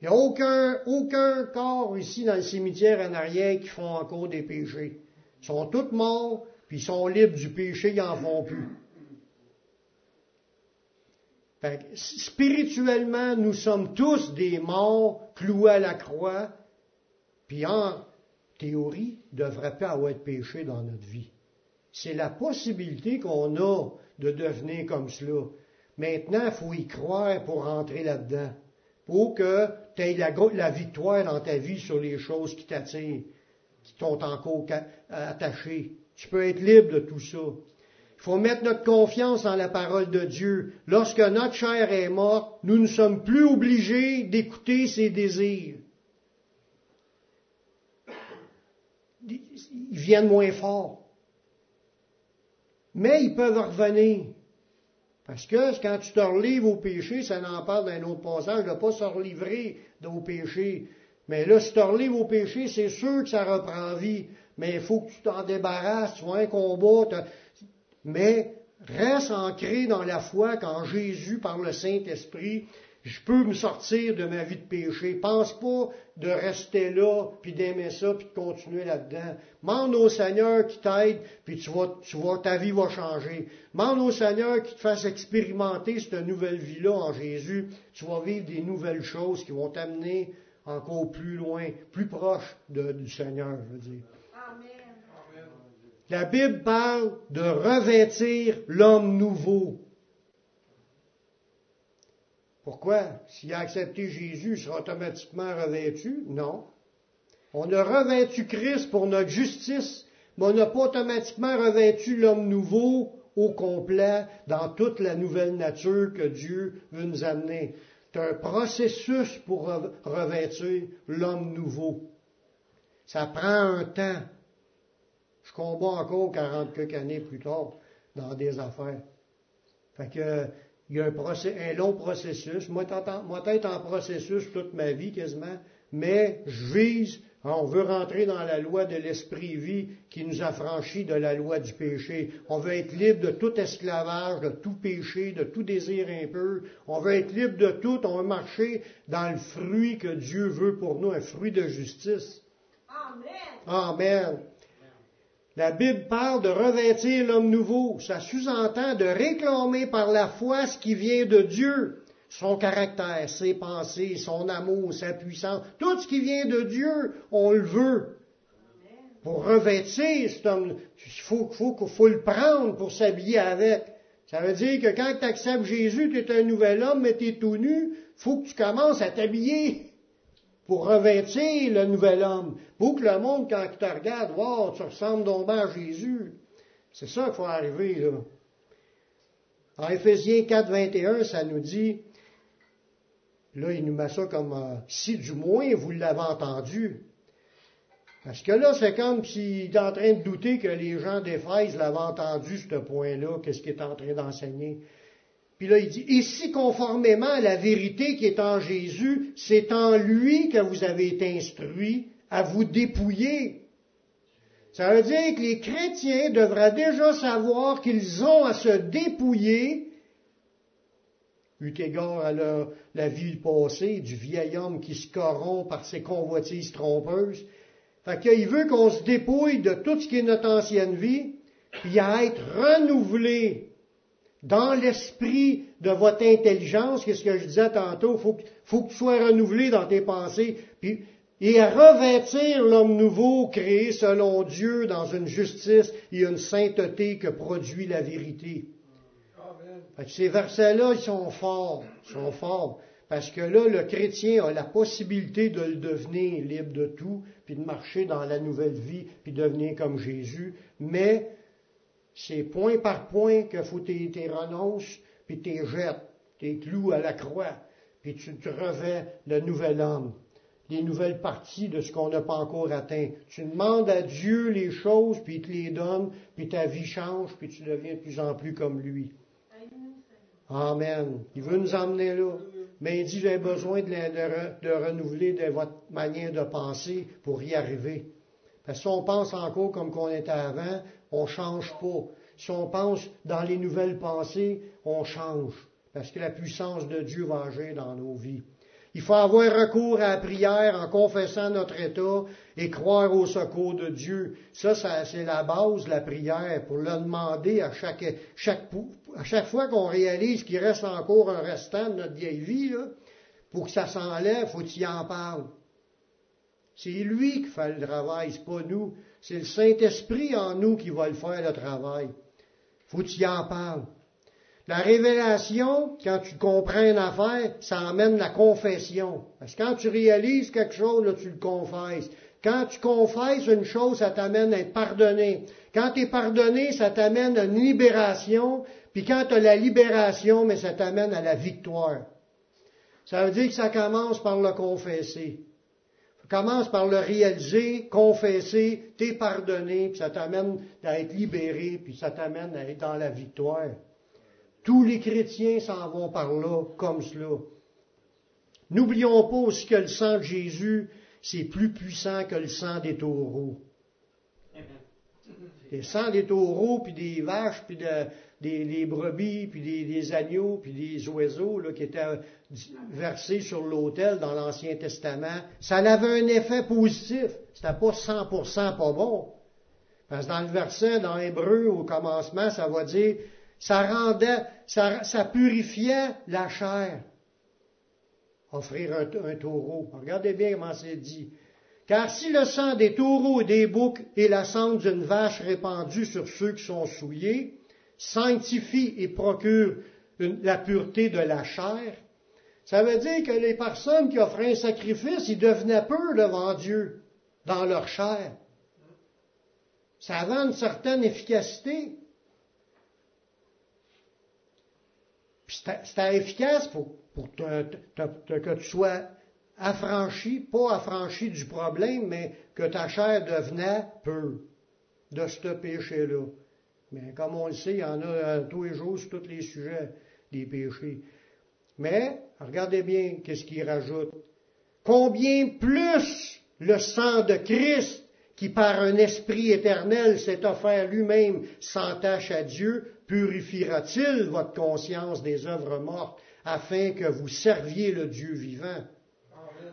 Il n'y a aucun, aucun corps ici dans le cimetière en arrière qui font encore des péchés. Ils sont tous morts, puis ils sont libres du péché, ils n'en font plus. spirituellement, nous sommes tous des morts cloués à la croix, puis en théorie, ne devrait pas avoir de péché dans notre vie. C'est la possibilité qu'on a de devenir comme cela. Maintenant, il faut y croire pour entrer là-dedans pour que tu aies la, victoire dans ta vie sur les choses qui t'attirent, qui t'ont encore attaché. Tu peux être libre de tout ça. Il faut mettre notre confiance dans la parole de Dieu. Lorsque notre chair est morte, nous ne sommes plus obligés d'écouter ses désirs. Ils viennent moins fort. Mais ils peuvent revenir. Parce que quand tu te relivres au péché, ça n'en parle d'un autre passage, de ne pas se relivrer au péché. Mais là, si tu te relivres au péché, c'est sûr que ça reprend vie. Mais il faut que tu t'en débarrasses, tu vois un combat. Mais reste ancré dans la foi quand Jésus, par le Saint-Esprit, je peux me sortir de ma vie de péché. Pense pas de rester là, puis d'aimer ça, puis de continuer là-dedans. Mande au Seigneur qui t'aide, puis tu vois, tu ta vie va changer. Mande au Seigneur qui te fasse expérimenter cette nouvelle vie-là en Jésus. Tu vas vivre des nouvelles choses qui vont t'amener encore plus loin, plus proche du Seigneur, je veux dire. La Bible parle de revêtir l'homme nouveau. Pourquoi? S'il a accepté Jésus, il sera automatiquement revêtu? Non. On a revêtu Christ pour notre justice, mais on n'a pas automatiquement revêtu l'homme nouveau au complet dans toute la nouvelle nature que Dieu veut nous amener. C'est un processus pour revêtir l'homme nouveau. Ça prend un temps. Je combats encore 40 quelques années plus tard dans des affaires. Fait que, il y a un, long processus. Moi, moi, être en processus toute ma vie quasiment, mais je vise, on veut rentrer dans la loi de l'esprit-vie qui nous affranchit de la loi du péché. On veut être libre de tout esclavage, de tout péché, de tout désir impur. On veut être libre de tout. On veut marcher dans le fruit que Dieu veut pour nous, un fruit de justice. Amen. Amen. La Bible parle de revêtir l'homme nouveau. Ça sous-entend de réclamer par la foi ce qui vient de Dieu. Son caractère, ses pensées, son amour, sa puissance. Tout ce qui vient de Dieu, on le veut. pour revêtir cet homme. Il faut, faut, faut le prendre pour s'habiller avec. Ça veut dire que quand tu acceptes Jésus, tu es un nouvel homme, mais tu es tout nu, faut que tu commences à t'habiller pour revêtir le nouvel homme. Pour que le monde, quand il te regarde, wow, tu ressembles donc à Jésus. C'est ça qu'il faut arriver, là. En Éphésiens 4, 21, ça nous dit, là, il nous met ça comme, euh, si du moins vous l'avez entendu. Parce que là, c'est comme s'il est en train de douter que les gens d'Éphèse l'avaient entendu, ce point-là, qu'est-ce qu'il est en train d'enseigner. Puis là, il dit, si conformément à la vérité qui est en Jésus, c'est en lui que vous avez été instruits à vous dépouiller. Ça veut dire que les chrétiens devraient déjà savoir qu'ils ont à se dépouiller, eu égard à la vie passée, du vieil homme qui se corrompt par ses convoitises trompeuses. Fait qu'il veut qu'on se dépouille de tout ce qui est notre ancienne vie, puis à être renouvelé dans l'esprit de votre intelligence, qu'est-ce que je disais tantôt, faut, faut que tu sois renouvelé dans tes pensées, puis, et à revêtir l'homme nouveau créé selon Dieu dans une justice et une sainteté que produit la vérité. ces versets-là, ils sont forts, ils sont forts. Parce que là, le chrétien a la possibilité de le devenir libre de tout, puis de marcher dans la nouvelle vie, puis de devenir comme Jésus. Mais c'est point par point que faut t'es renonces, puis t'es jettes, t'es clous à la croix, puis tu te revêts le nouvel homme, les nouvelles parties de ce qu'on n'a pas encore atteint. Tu demandes à Dieu les choses, puis il te les donne, puis ta vie change, puis tu deviens de plus en plus comme lui. Amen. Il veut nous emmener là. Mais il dit, j'ai besoin de, renouveler de votre manière de penser pour y arriver. Parce que si on pense encore comme qu'on était avant, on change pas. Si on pense dans les nouvelles pensées, on change. Parce que la puissance de Dieu va agir dans nos vies. Il faut avoir recours à la prière en confessant notre état et croire au secours de Dieu. Ça, c'est la base de la prière pour le demander à chaque, chaque, à chaque fois qu'on réalise qu'il reste encore un restant de notre vieille vie, pour que ça s'enlève, faut qu'il en parle. C'est lui qui fait le travail, c'est pas nous. C'est le Saint-Esprit en nous qui va le faire le travail. Faut que tu en parles. La révélation, quand tu comprends une affaire, ça amène la confession. Parce que quand tu réalises quelque chose, tu le confesses. Quand tu confesses une chose, ça t'amène à être pardonné. Quand tu es pardonné, ça t'amène à une libération. Puis quand tu as la libération, mais ça t'amène à la victoire. Ça veut dire que ça commence par le confesser. Commence par le réaliser, confesser, t'es pardonné, puis ça t'amène à être libéré, puis ça t'amène à être dans la victoire. Tous les chrétiens s'en vont par là, comme cela. N'oublions pas aussi que le sang de Jésus, c'est plus puissant que le sang des taureaux. Sang des taureaux, puis des vaches, puis des, brebis, puis des, agneaux, puis des oiseaux là, qui étaient versés sur l'autel dans l'Ancien Testament, ça avait un effet positif. C'était pas 100% pas bon. Parce que dans le verset, dans l'hébreu, au commencement, ça va dire, ça rendait, ça, ça purifiait la chair. Offrir un, un taureau. Regardez bien comment c'est dit. Car si le sang des taureaux et des boucs et la sang d'une vache répandue sur ceux qui sont souillés sanctifie et procure la pureté de la chair, ça veut dire que les personnes qui offraient un sacrifice, ils devenaient peu devant Dieu dans leur chair. Ça avait une certaine efficacité. Puis c'était efficace pour, que tu sois affranchi, pas affranchi du problème, mais que ta chair devenait peu de ce péché-là. Mais comme on le sait, il y en a euh, tous les jours sur tous les sujets des péchés. Mais, regardez bien qu'est-ce qu'il rajoute. Combien plus le sang de Christ, qui par un esprit éternel s'est offert lui-même sans tâche à Dieu, purifiera-t-il votre conscience des œuvres mortes afin que vous serviez le Dieu vivant?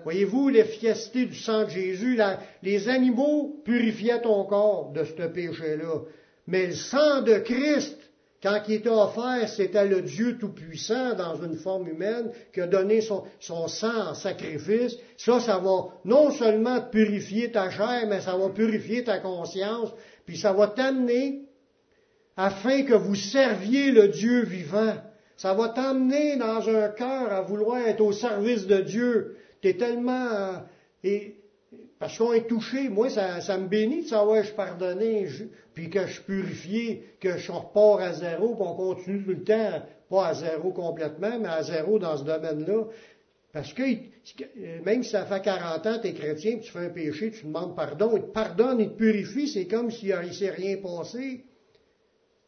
Voyez-vous l'efficacité du sang de Jésus? les animaux purifiaient ton corps de ce péché-là. Mais le sang de Christ, Quand il était offert, c'était le Dieu Tout-Puissant dans une forme humaine qui a donné son, son, sang en sacrifice. Ça, ça va non seulement purifier ta chair, mais ça va purifier ta conscience, puis ça va t'amener afin que vous serviez le Dieu vivant. Ça va t'amener dans un cœur à vouloir être au service de Dieu. Tu es tellement... Euh, et, parce qu'on est touché. Moi, ça, ça, me bénit de savoir que je pardonné, puis que je suis purifié, que je repars à zéro, puis on continue tout le temps, pas à zéro complètement, mais à zéro dans ce domaine-là. Parce que même si ça fait 40 ans, tu es chrétien, puis tu fais un péché, tu demandes pardon, il te pardonne, il te purifie, c'est comme s'il ne s'est rien passé.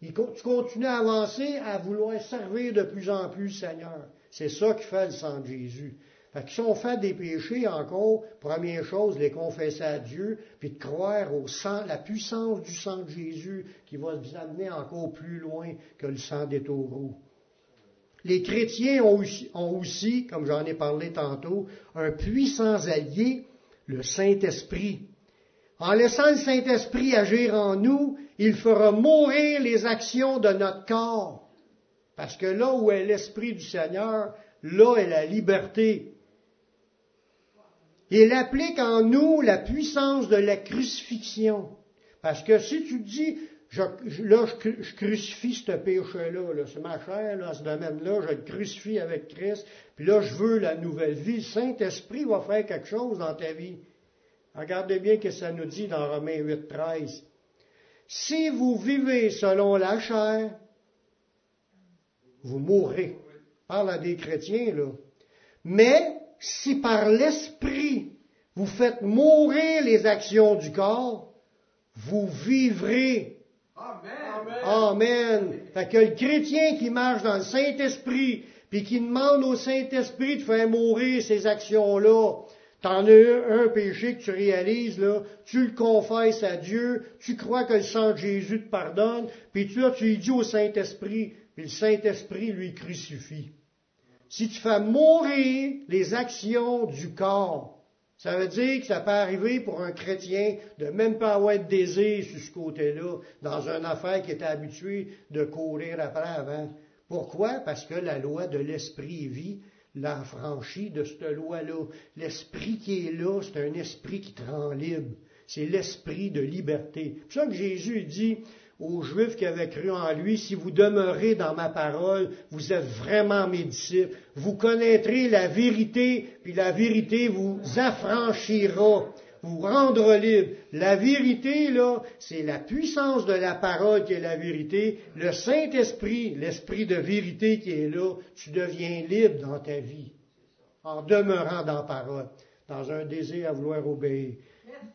tu continues à avancer, à vouloir servir de plus en plus le Seigneur. C'est ça qui fait le sang de Jésus. Que si on fait des péchés encore, première chose, les confesser à Dieu, puis de croire au sang, la puissance du sang de Jésus qui va nous amener encore plus loin que le sang des taureaux. Les chrétiens ont aussi, ont aussi comme j'en ai parlé tantôt, un puissant allié, le Saint-Esprit. En laissant le Saint-Esprit agir en nous, il fera mourir les actions de notre corps. Parce que là où est l'Esprit du Seigneur, là est la liberté. Il applique en nous la puissance de la crucifixion. Parce que si tu dis, je, là, je, crucifie ce péché-là, -là, c'est ma chair, là, ce domaine-là, je le crucifie avec Christ, puis là, je veux la nouvelle vie. Le Saint-Esprit va faire quelque chose dans ta vie. Regardez bien ce que ça nous dit dans Romains 8, 13. Si vous vivez selon la chair, vous mourrez. Parle à des chrétiens, là. Mais si par l'Esprit vous faites mourir les actions du corps, vous vivrez. Amen. Amen. Fait que le chrétien qui marche dans le Saint-Esprit, puis qui demande au Saint-Esprit de faire mourir ces actions-là, T'en as un péché que tu réalises, là, tu le confesses à Dieu, tu crois que le sang de Jésus te pardonne, puis tu, là, tu lui dis au Saint-Esprit, puis le Saint-Esprit lui crucifie si tu fais mourir les actions du corps, ça veut dire que ça peut arriver pour un chrétien de même pas avoir de désir sur ce côté-là, dans une affaire qui était habitué de courir après avant. Pourquoi? Parce que la loi de l'esprit vie l'a franchi de cette loi-là. L'esprit qui est là, c'est un esprit qui te rend libre. C'est l'esprit de liberté. C'est pour ça que Jésus dit, aux Juifs qui avaient cru en lui, si vous demeurez dans ma parole, vous êtes vraiment mes disciples. Vous connaîtrez la vérité, puis la vérité vous affranchira, vous rendra libre. La vérité, là, c'est la puissance de la parole qui est la vérité. Le Saint-Esprit, l'Esprit de vérité qui est là, tu deviens libre dans ta vie, en demeurant dans la parole, dans un désir à vouloir obéir.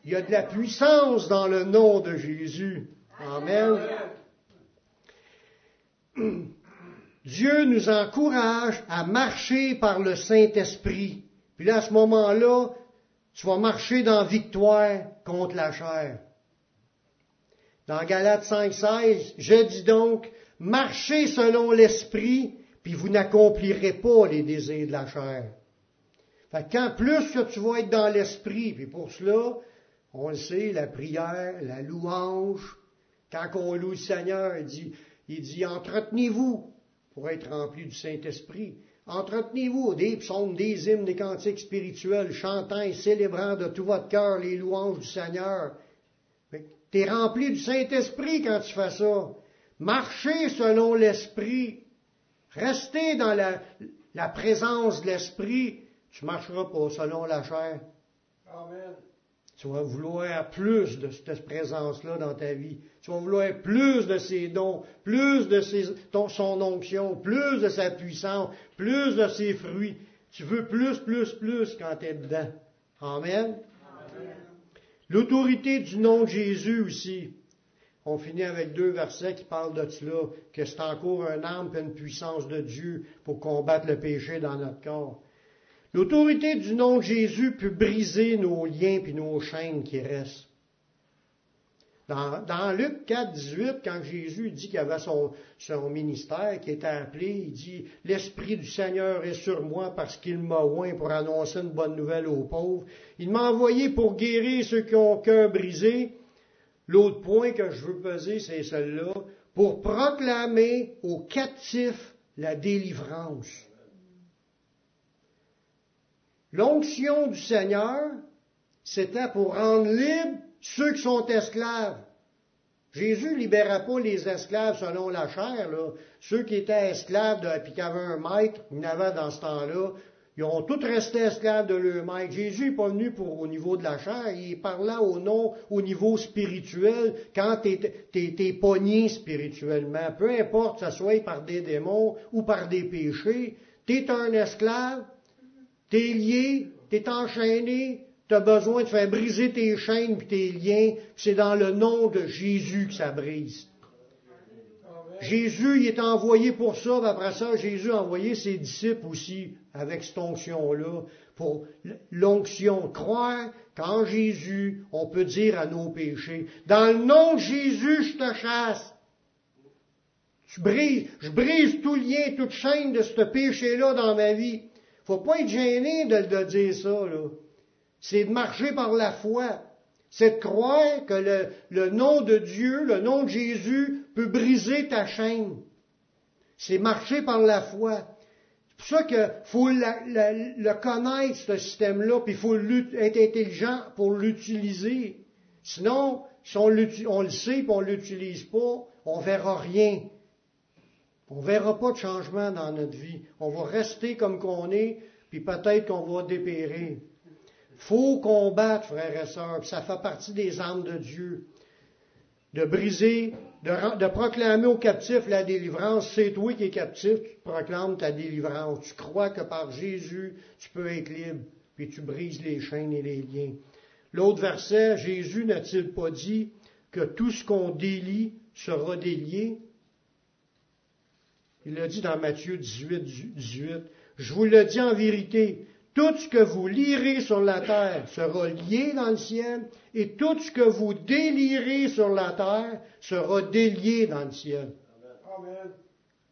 Il y a de la puissance dans le nom de Jésus. Amen. Dieu nous encourage à marcher par le Saint-Esprit. Puis là, à ce moment-là, tu vas marcher dans victoire contre la chair. Dans Galates 5.16, je dis donc, marchez selon l'Esprit, puis vous n'accomplirez pas les désirs de la chair. Fait quand plus que tu vas être dans l'Esprit, puis pour cela, on le sait, la prière, la louange, quand on loue le Seigneur, il dit, entretenez-vous pour être rempli du Saint-Esprit. Entretenez-vous des psaumes, des hymnes, des cantiques spirituels, chantant et célébrant de tout votre cœur les louanges du Seigneur. Tu es rempli du Saint-Esprit quand tu fais ça. Marchez selon l'Esprit. Restez dans la, la présence de l'Esprit. Tu marcheras pas selon la chair. Amen. Tu vas vouloir plus de cette présence-là dans ta vie. Tu vas vouloir plus de ses dons, plus de son onction, plus de sa puissance, plus de ses fruits. Tu veux plus, plus, plus quand tu es dedans. Amen. L'autorité du nom de Jésus aussi. On finit avec deux versets qui parlent de cela, que c'est encore un âme et une puissance de Dieu pour combattre le péché dans notre corps. L'autorité du nom de Jésus peut briser nos liens puis nos chaînes qui restent. Dans, Luc 4, 18, quand Jésus dit qu'il avait son, son, ministère qui était appelé, il dit L'Esprit du Seigneur est sur moi parce qu'il m'a oint pour annoncer une bonne nouvelle aux pauvres. Il m'a envoyé pour guérir ceux qui ont cœur brisé. L'autre point que je veux peser, c'est celui-là pour proclamer aux captifs la délivrance. L'onction du Seigneur, c'était pour rendre libres ceux qui sont esclaves. Jésus libérait pas les esclaves selon la chair. Ceux qui étaient esclaves et qui avaient un maître, il y avait dans ce temps-là, ils ont tous resté esclaves de leur maître. Jésus n'est pas venu au niveau de la chair, il parlait au nom, au niveau spirituel, quand tu es, pogné spirituellement. Peu importe, que ce soit par des démons ou par des péchés, tu es un esclave, tu es lié, tu es enchaîné, tu as besoin de faire briser tes chaînes et tes liens, c'est dans le nom de Jésus que ça brise. Jésus, il est envoyé pour ça, après ça, Jésus a envoyé ses disciples aussi avec cette onction-là, pour l'onction. Croire qu'en Jésus, on peut dire à nos péchés, dans le nom de Jésus, je te chasse. Je brise, je brise tout lien, toute chaîne de ce péché-là dans ma vie. Faut pas être gêné de, dire ça, là c'est de marcher par la foi. C'est de croire que le, nom de Dieu, le nom de Jésus peut briser ta chaîne. C'est marcher par la foi. C'est pour ça qu'il faut le connaître, ce système-là, puis il faut être intelligent pour l'utiliser. Sinon, si on, le sait et on l'utilise pas, on verra rien. On ne verra pas de changement dans notre vie. On va rester comme qu'on est, puis peut-être qu'on va dépérir faut combattre, frères et sœurs, ça fait partie des armes de Dieu. De briser, de, proclamer aux captifs la délivrance. C'est toi qui es captif, tu proclames ta délivrance. Tu crois que par Jésus, tu peux être libre, puis tu brises les chaînes et les liens. L'autre verset, Jésus n'a-t-il pas dit que tout ce qu'on délie sera délié? Il l'a dit dans Matthieu 18, 18. Je vous le dis en vérité, tout ce que vous lirez sur la terre sera lié dans le ciel, et tout ce que vous délirez sur la terre sera délié dans le ciel. Amen.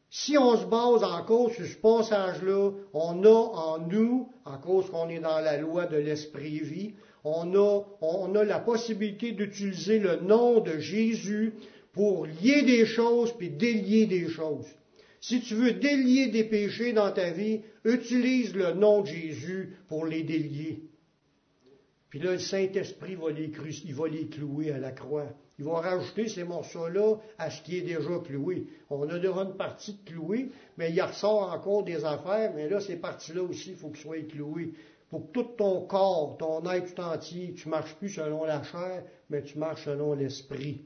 Si on se base en cause sur ce passage-là, on a en nous, en cause qu'on est dans la loi de l'esprit vie, on a, on a la possibilité d'utiliser le nom de Jésus pour lier des choses puis délier des choses. Si tu veux délier des péchés dans ta vie, utilise le nom de Jésus pour les délier. Puis là, le Saint-Esprit va les, clouer à la croix. Il va rajouter ces morceaux-là à ce qui est déjà cloué. On a déjà une partie de mais il ressort encore des affaires, mais là, ces parties-là aussi, il faut qu'elles soient clouées. Pour que tout ton corps, ton être tout entier, tu marches plus selon la chair, mais tu marches selon l'esprit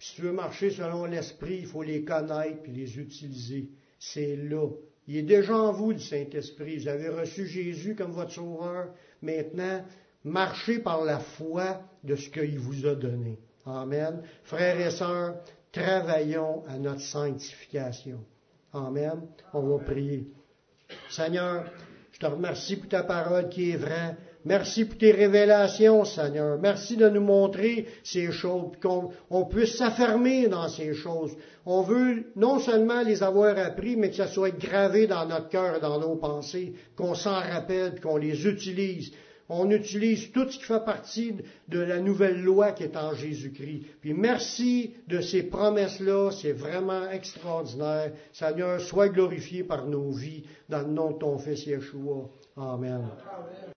si tu veux marcher selon l'Esprit, il faut les connaître et les utiliser. C'est là. Il est déjà en vous, le Saint-Esprit. Vous avez reçu Jésus comme votre sauveur. Maintenant, marchez par la foi de ce qu'il vous a donné. Amen. Frères et sœurs, travaillons à notre sanctification. Amen. On va prier. Seigneur, je te remercie pour ta parole qui est vraie. Merci pour tes révélations, Seigneur. Merci de nous montrer ces choses, qu'on puisse s'affermer dans ces choses. On veut non seulement les avoir appris, mais que ça soit gravé dans notre cœur dans nos pensées, qu'on s'en rappelle, qu'on les utilise. On utilise tout ce qui fait partie de la nouvelle loi qui est en Jésus-Christ. Puis merci de ces promesses-là, c'est vraiment extraordinaire. Seigneur, sois glorifié par nos vies dans le nom de ton Fils Yeshua. Amen.